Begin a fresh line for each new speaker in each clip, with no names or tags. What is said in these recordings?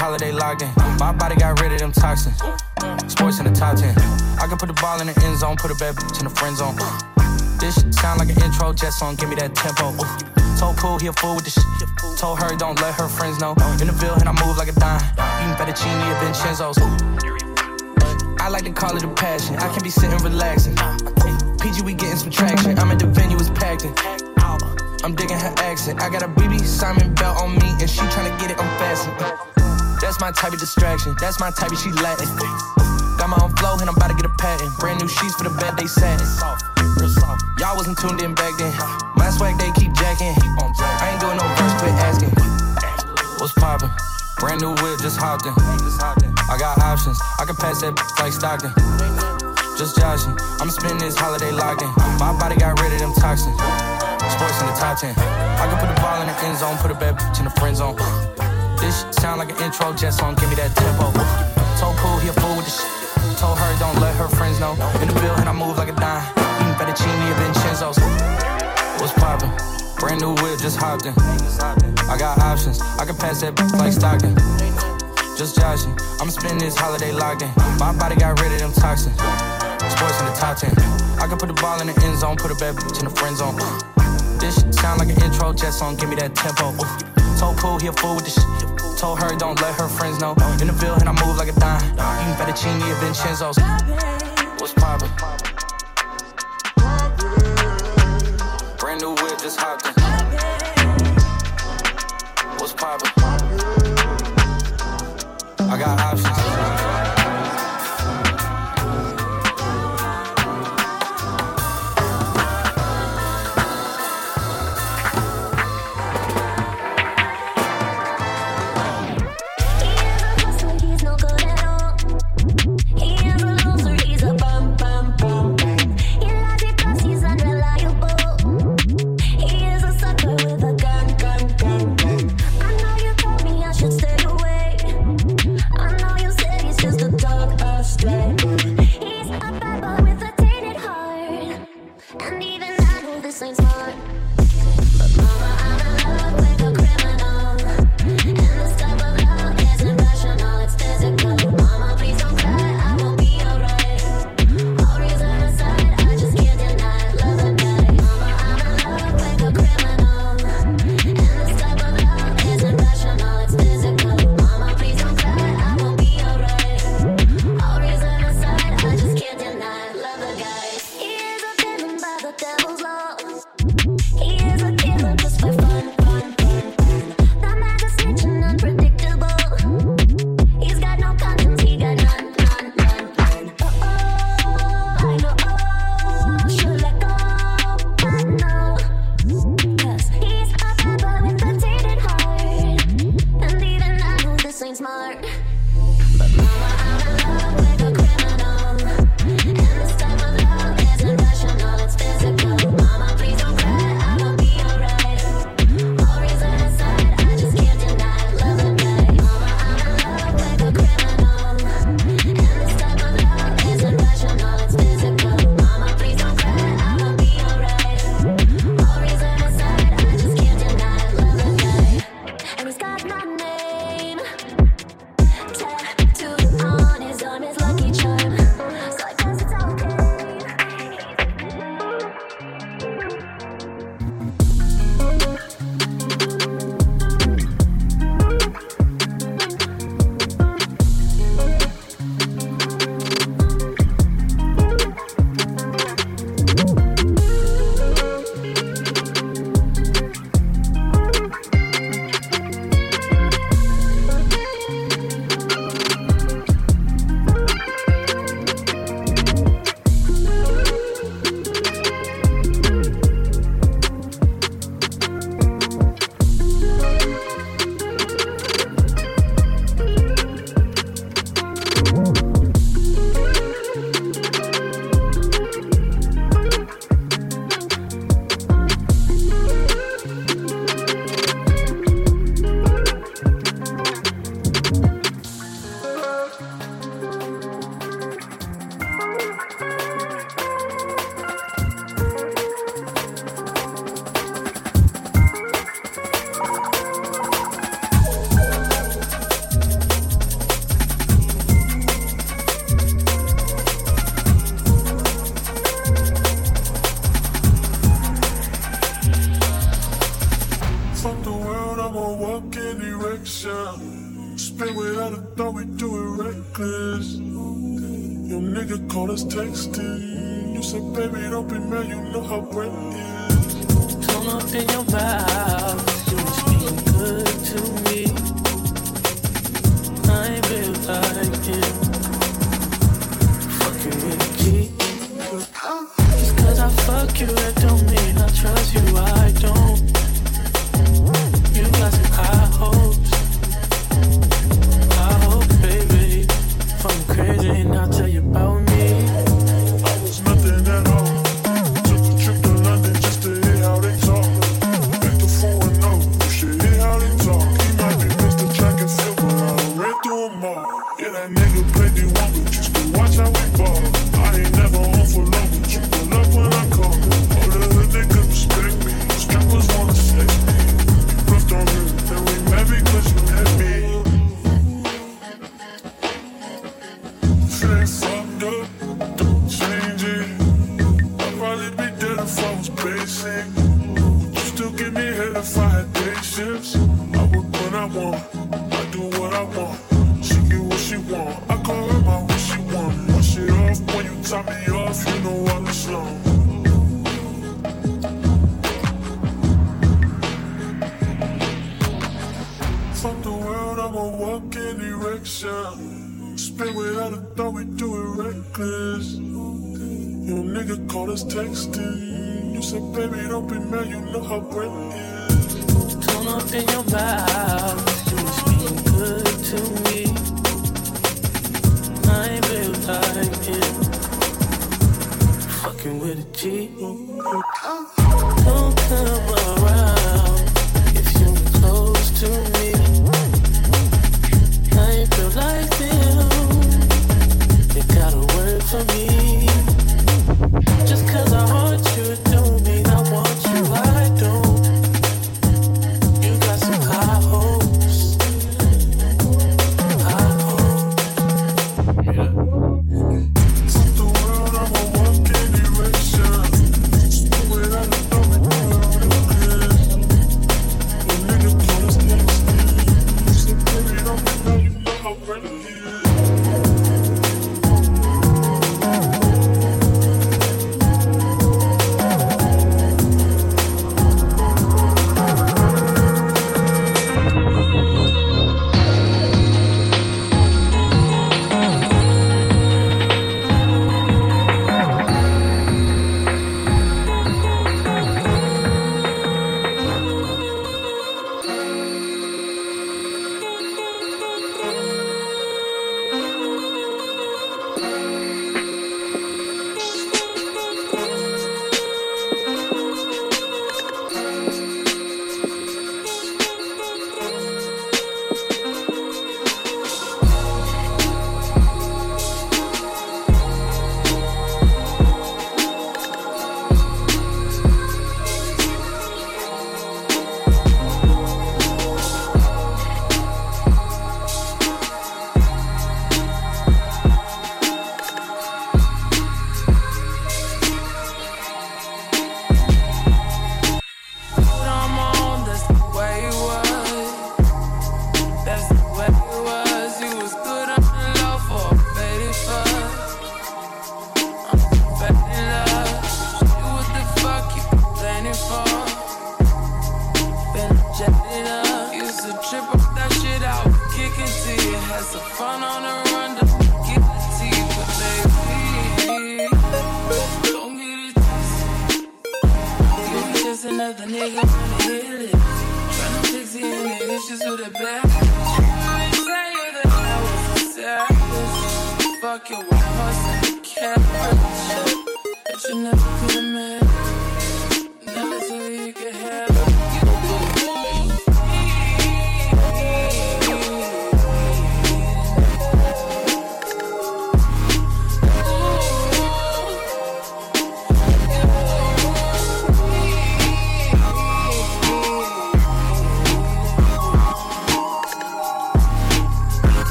holiday locked in. My body got rid of them toxins. Sports in the top 10. I can put the ball in the end zone, put a bad bitch in the friend zone. This shit sound like an intro jet song, give me that tempo. Told Cool he a fool with the shit. Told her don't let her friends know. In the Ville and I move like a dime. Eating fettuccine at Vincenzo's. I like to call it a passion. I can be sitting relaxing. PG, we getting some traction. I'm at the venue, it's packed in. I'm digging her accent. I got a BB Simon belt on me, and she tryna get it unfastened. That's my type of distraction. That's my type of she Latin. Got my own flow and I'm about to get a patent. Brand new sheets for the bed they satin. Y'all wasn't tuned in back then. My swag they keep jacking. I ain't doing no verse, quit asking. What's poppin'? Brand new whip, just hopped in. I got options. I can pass that like Stockton. Just joshing. I'ma spend this holiday locked in. My body got rid of them toxins. Sports in the top 10. I can put the ball in the end zone, put a bad bitch in the friend zone. This sound like an intro jet song, give me that tempo. Told Cool he a fool with the shit. Told her don't let her friends know. In the building, I move like a dime. Eating fettuccine at Vincenzo's. What's poppin'? Brand new whip, just hopped in. I got options, I can pass that bitch like Stockton. Just joshing, I'ma spend this holiday locked in. My body got rid of them toxins. Sports in the top 10. I can put the ball in the end zone, put a bad bitch in the friend zone. This shit sound like an intro jet song, give me that tempo. Told Pool he a fool with the shit. Told her don't let her friends know. In the Ville and I move like a dime. Eating fettuccine at Vincenzo's. What's poppin'? Brand new whip, just hopped in.
want. I do what I want. She get what she want. I call her my what she want. Push it off when you top me off. You know I'm slow. Fuck the world, I'ma walk in direction. Spin without a thought, we do it reckless. Your nigga called us texting. You said, baby, don't be mad, you know how breath is
up in your mouth. You was being good to me. I ain't like it. Fucking with a G.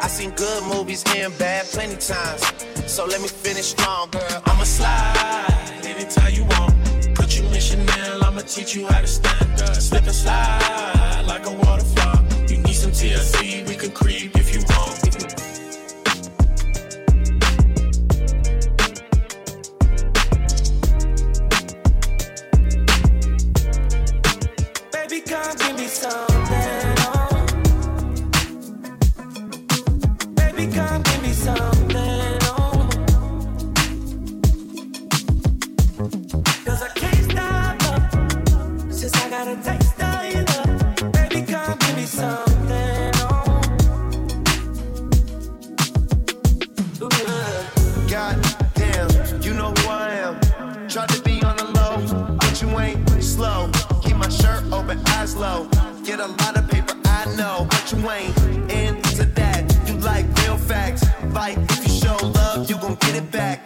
I
seen good movies and bad plenty times. So let me finish strong, girl.
I'ma slide anytime you want. Put you in Chanel, I'ma teach you how to stand, girl. Slip and slide like a waterfall. You need some TLC, we can creep if you want.
Baby come give me some. it back.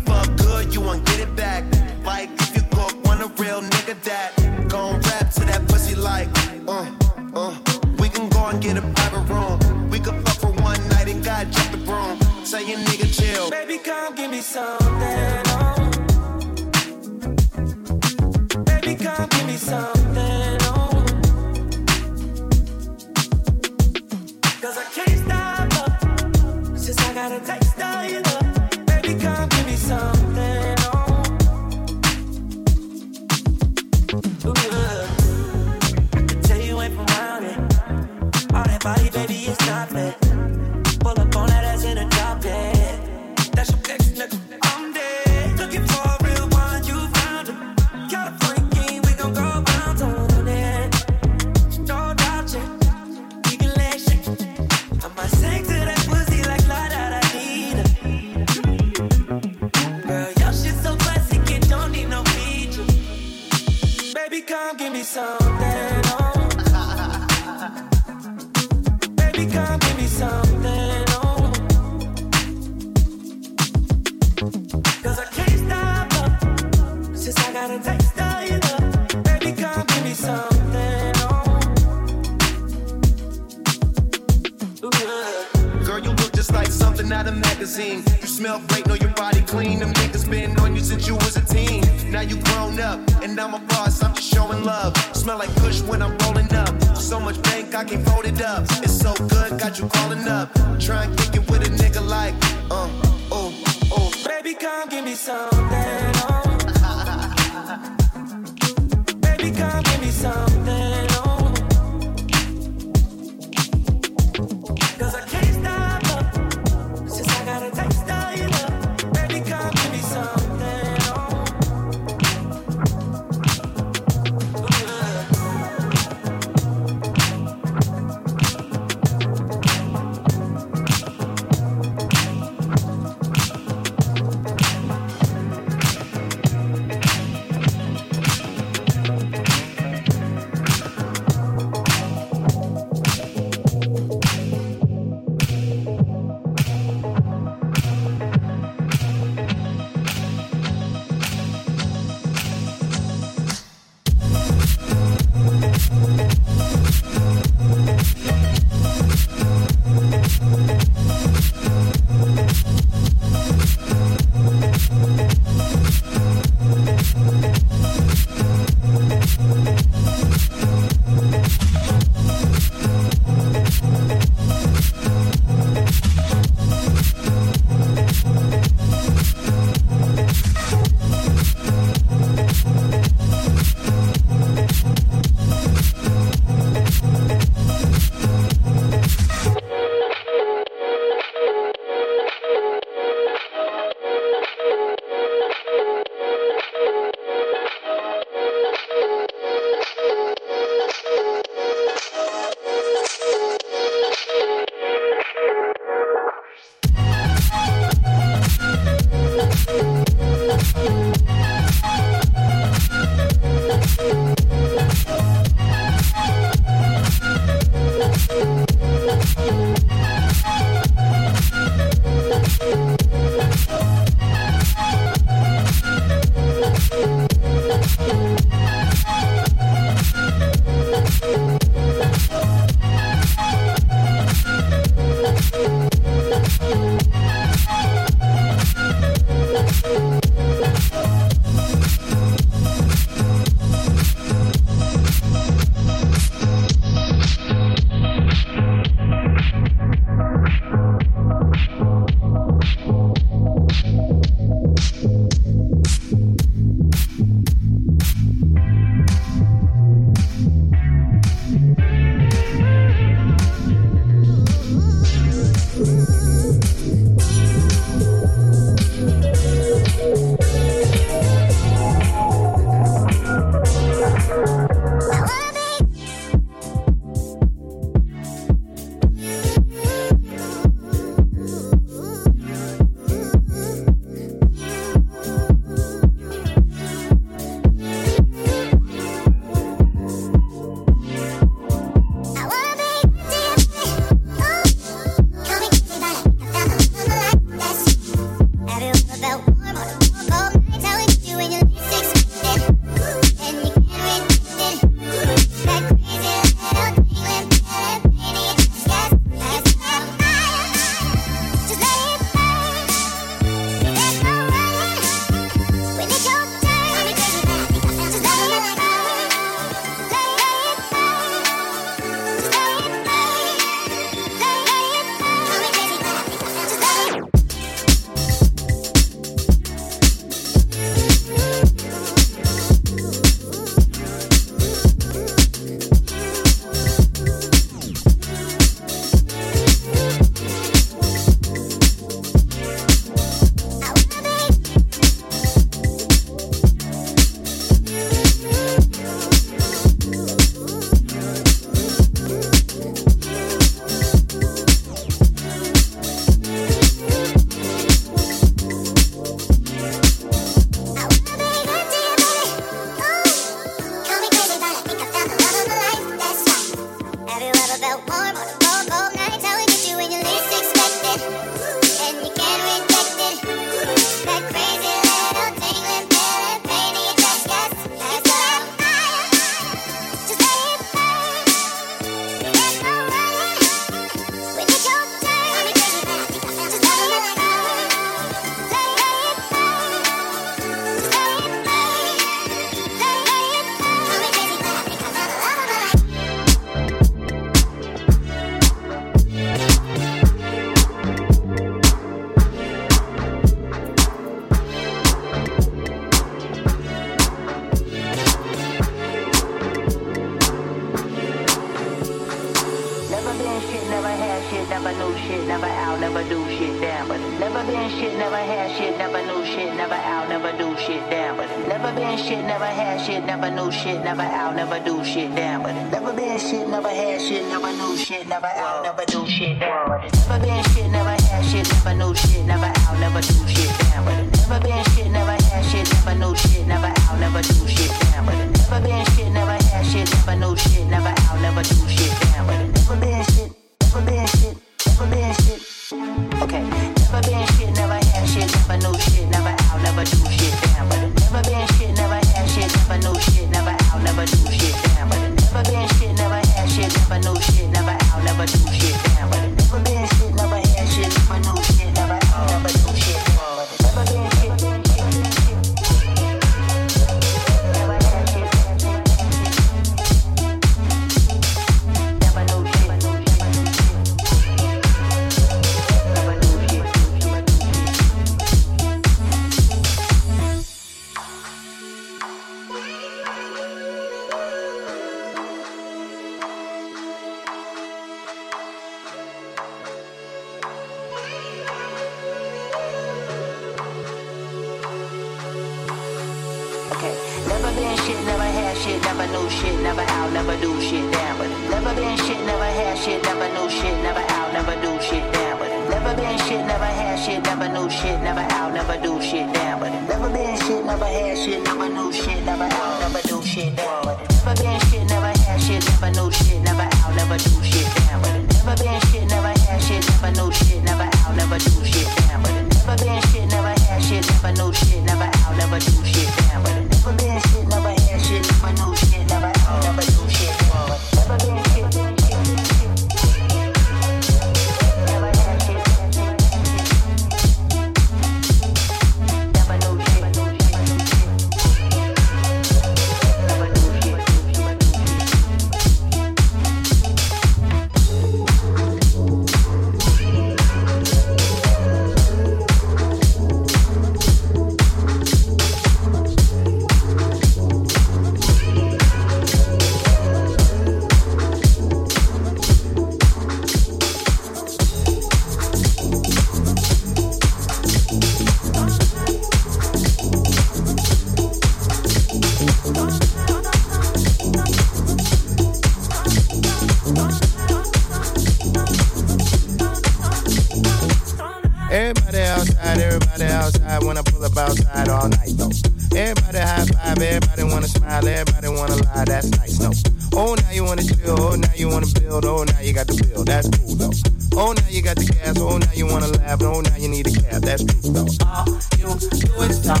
everybody outside. When I pull up outside all night, though. Everybody high five, everybody wanna smile, everybody wanna lie, that's nice, though.
Oh, now you wanna chill, oh, now you wanna build, oh, now you got the build, that's cool, though. Oh, now you got the gas. Oh, now you wanna laugh. Oh, now you need a cab. That's true, though. All you do is talk.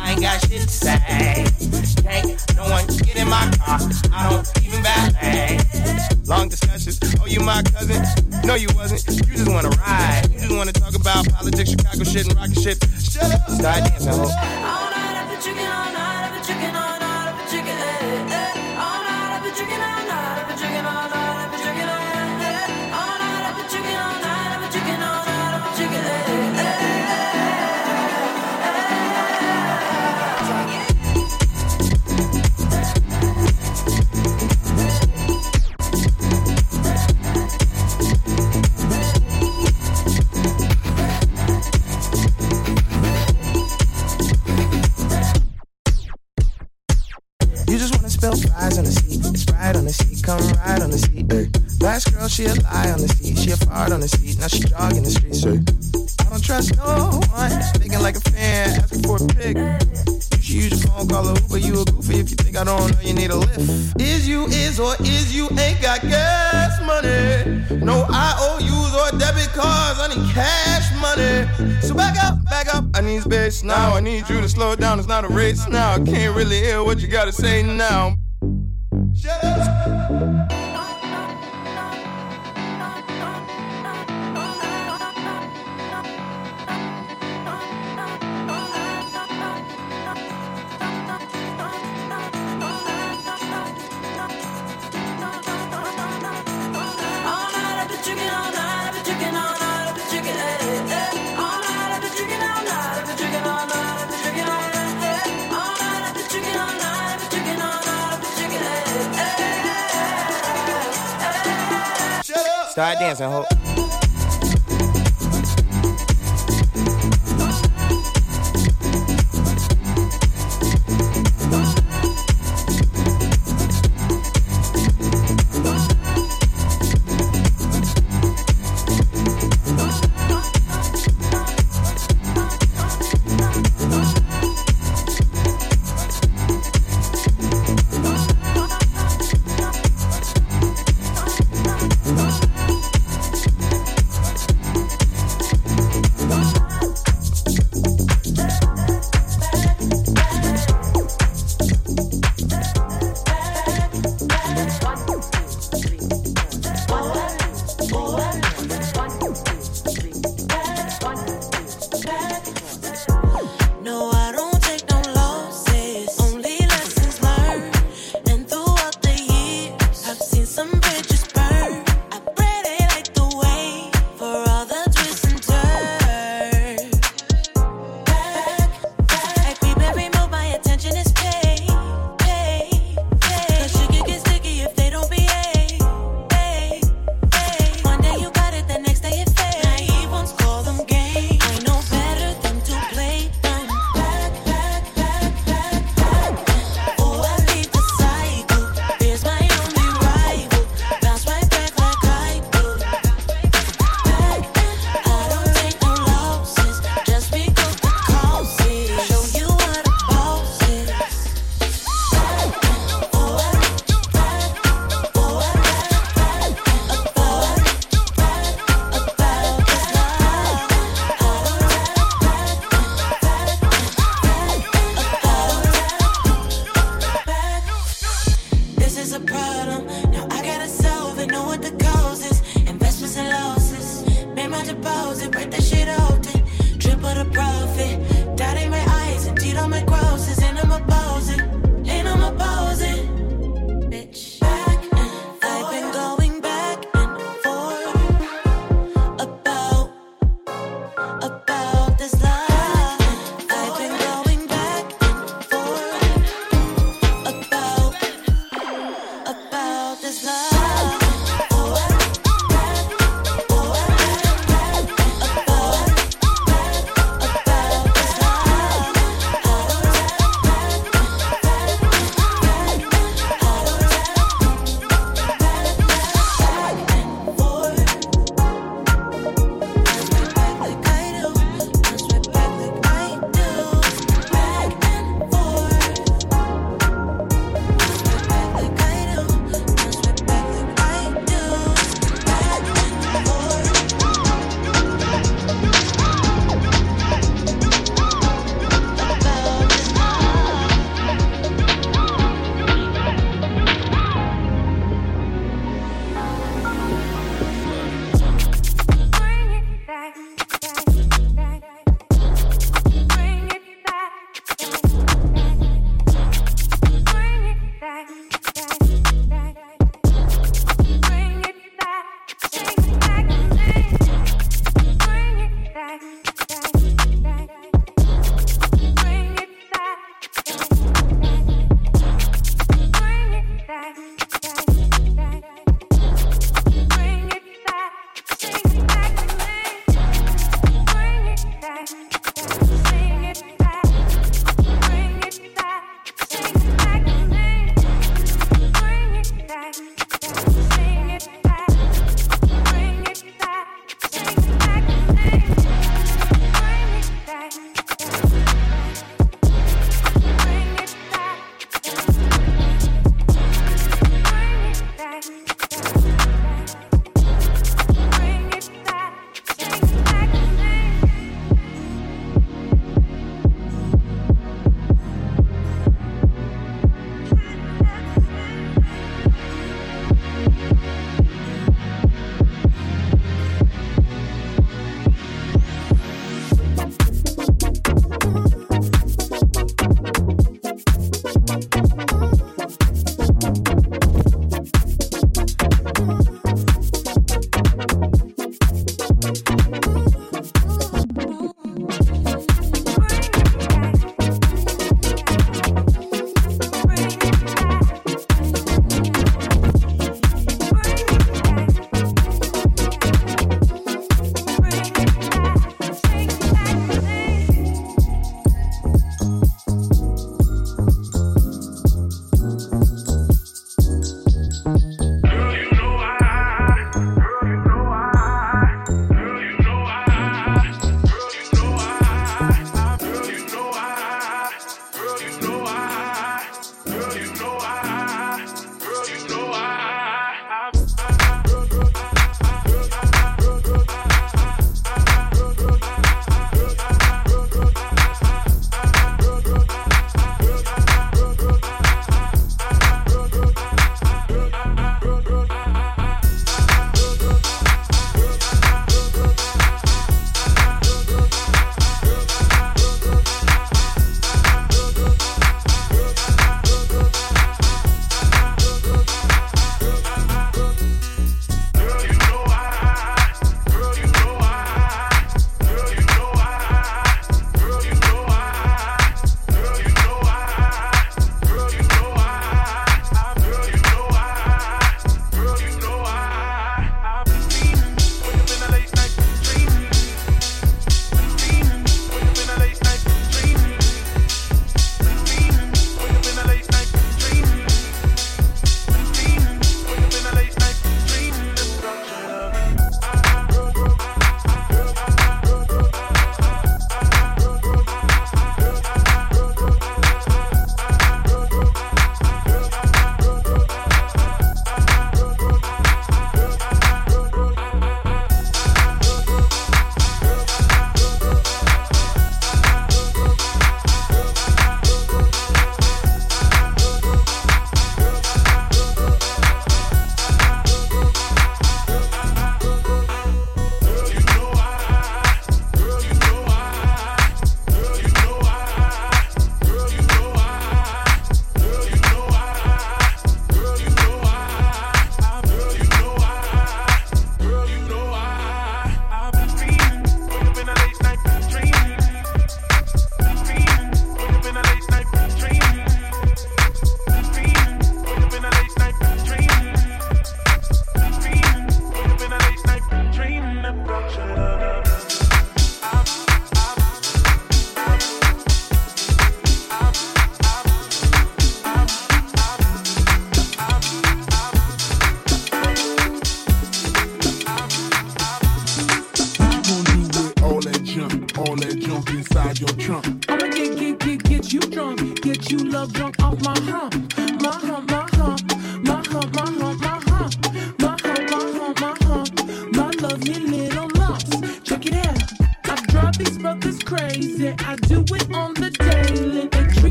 I ain't got shit to say. Can't no one get in my car. I don't even ballet. Long discussions. Oh, you my cousin? No, you wasn't.
You just wanna ride. You just wanna talk about politics, Chicago shit, and rocket shit. Shut up. Start dancing, ho. All night, I put you on. she a lie on the seat, she a fraud on the seat, now she jogging the streets. Say. I don't trust no one, Speaking like a fan, asking for a
pic. You should use your phone, call a Uber, you a goofy if you think I don't know you need a
lift. Is
you is or is you ain't got gas money?
No IOUs or debit cards, I need cash money. So back up, back up, I need space now. I need you to slow down, it's not a race now. I can't really hear what you gotta say now. Shut up. Start dancing, ho.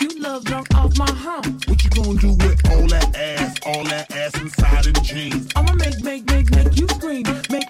you love drunk off my hump. What you gonna do with all that
ass, all that ass inside of the jeans? I'ma make, make, make, make you
scream. Make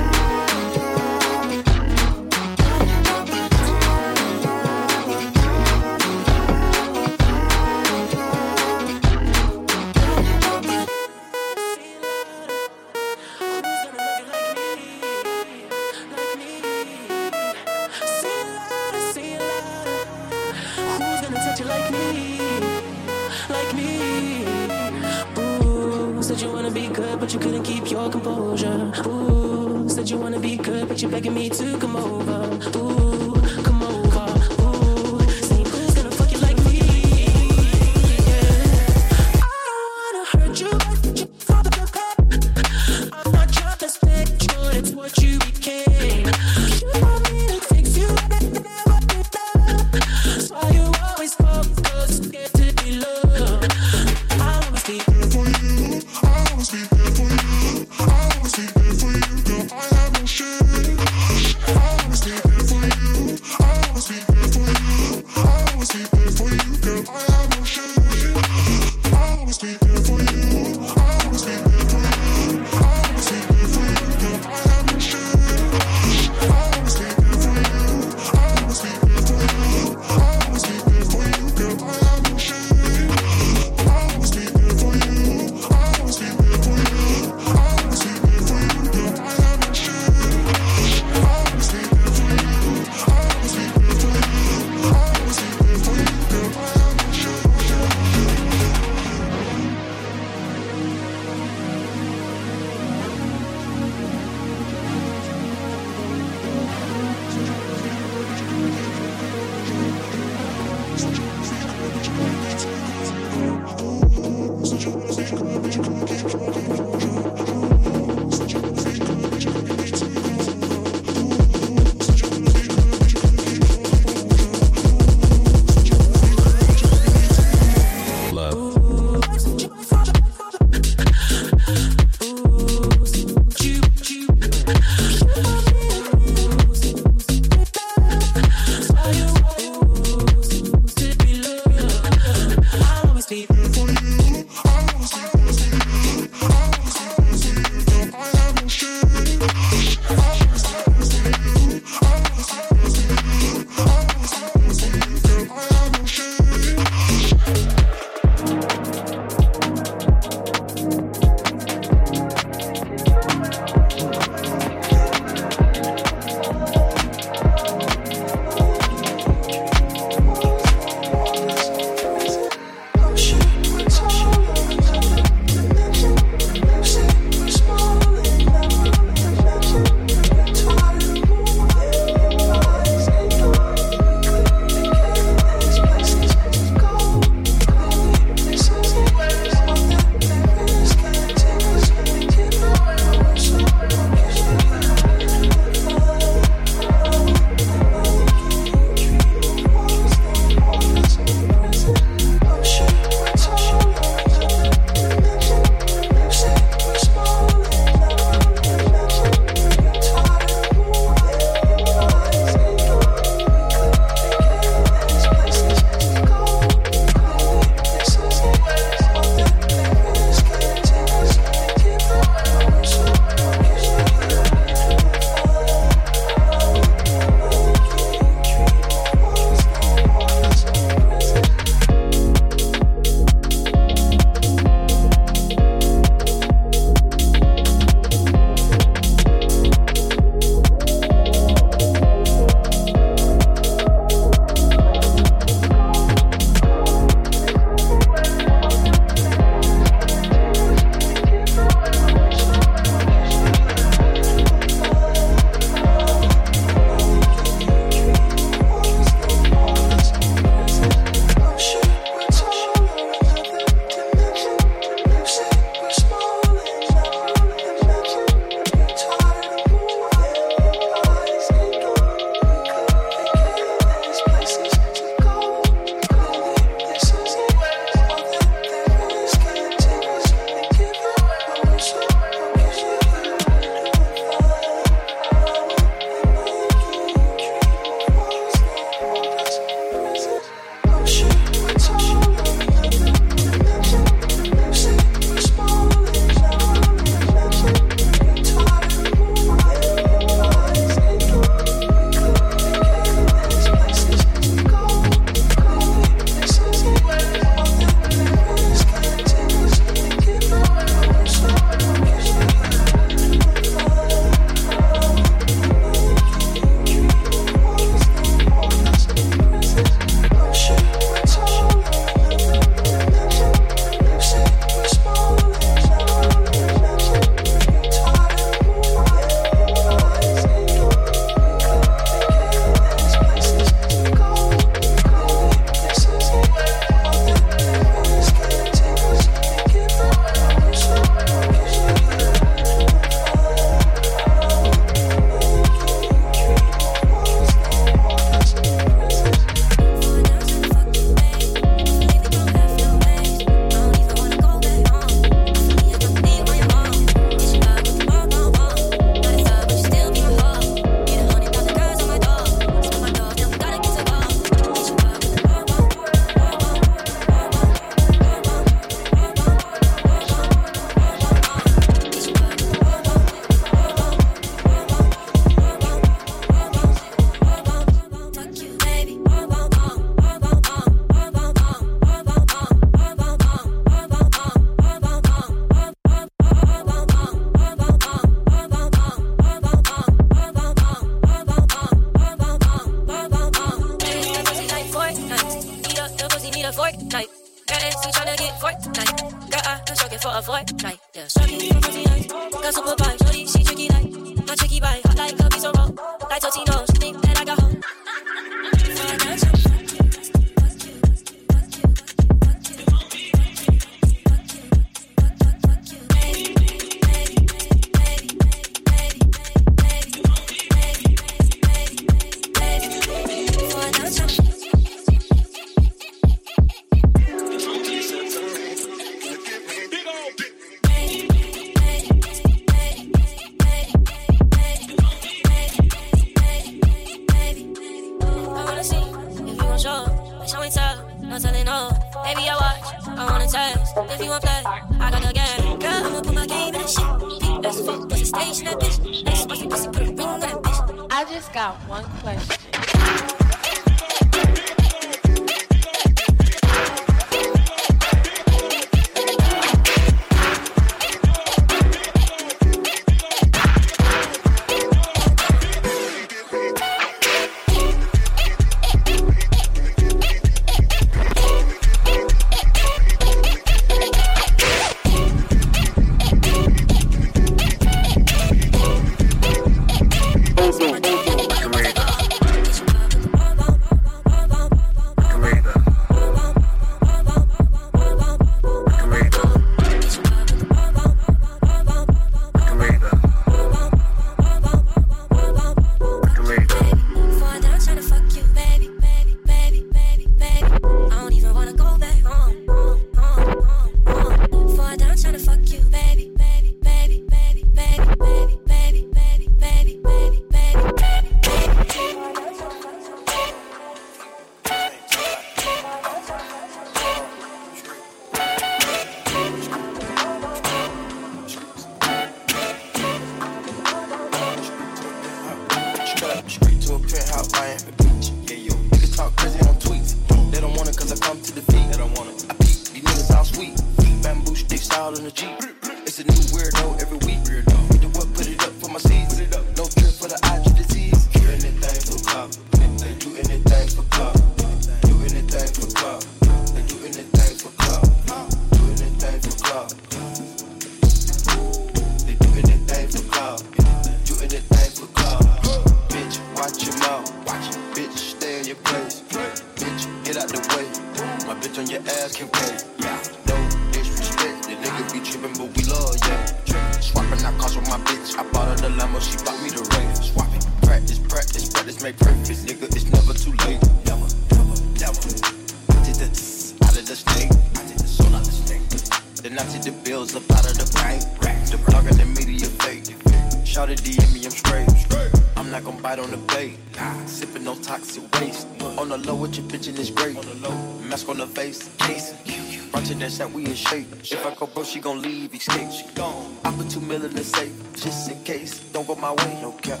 but my way, no cap.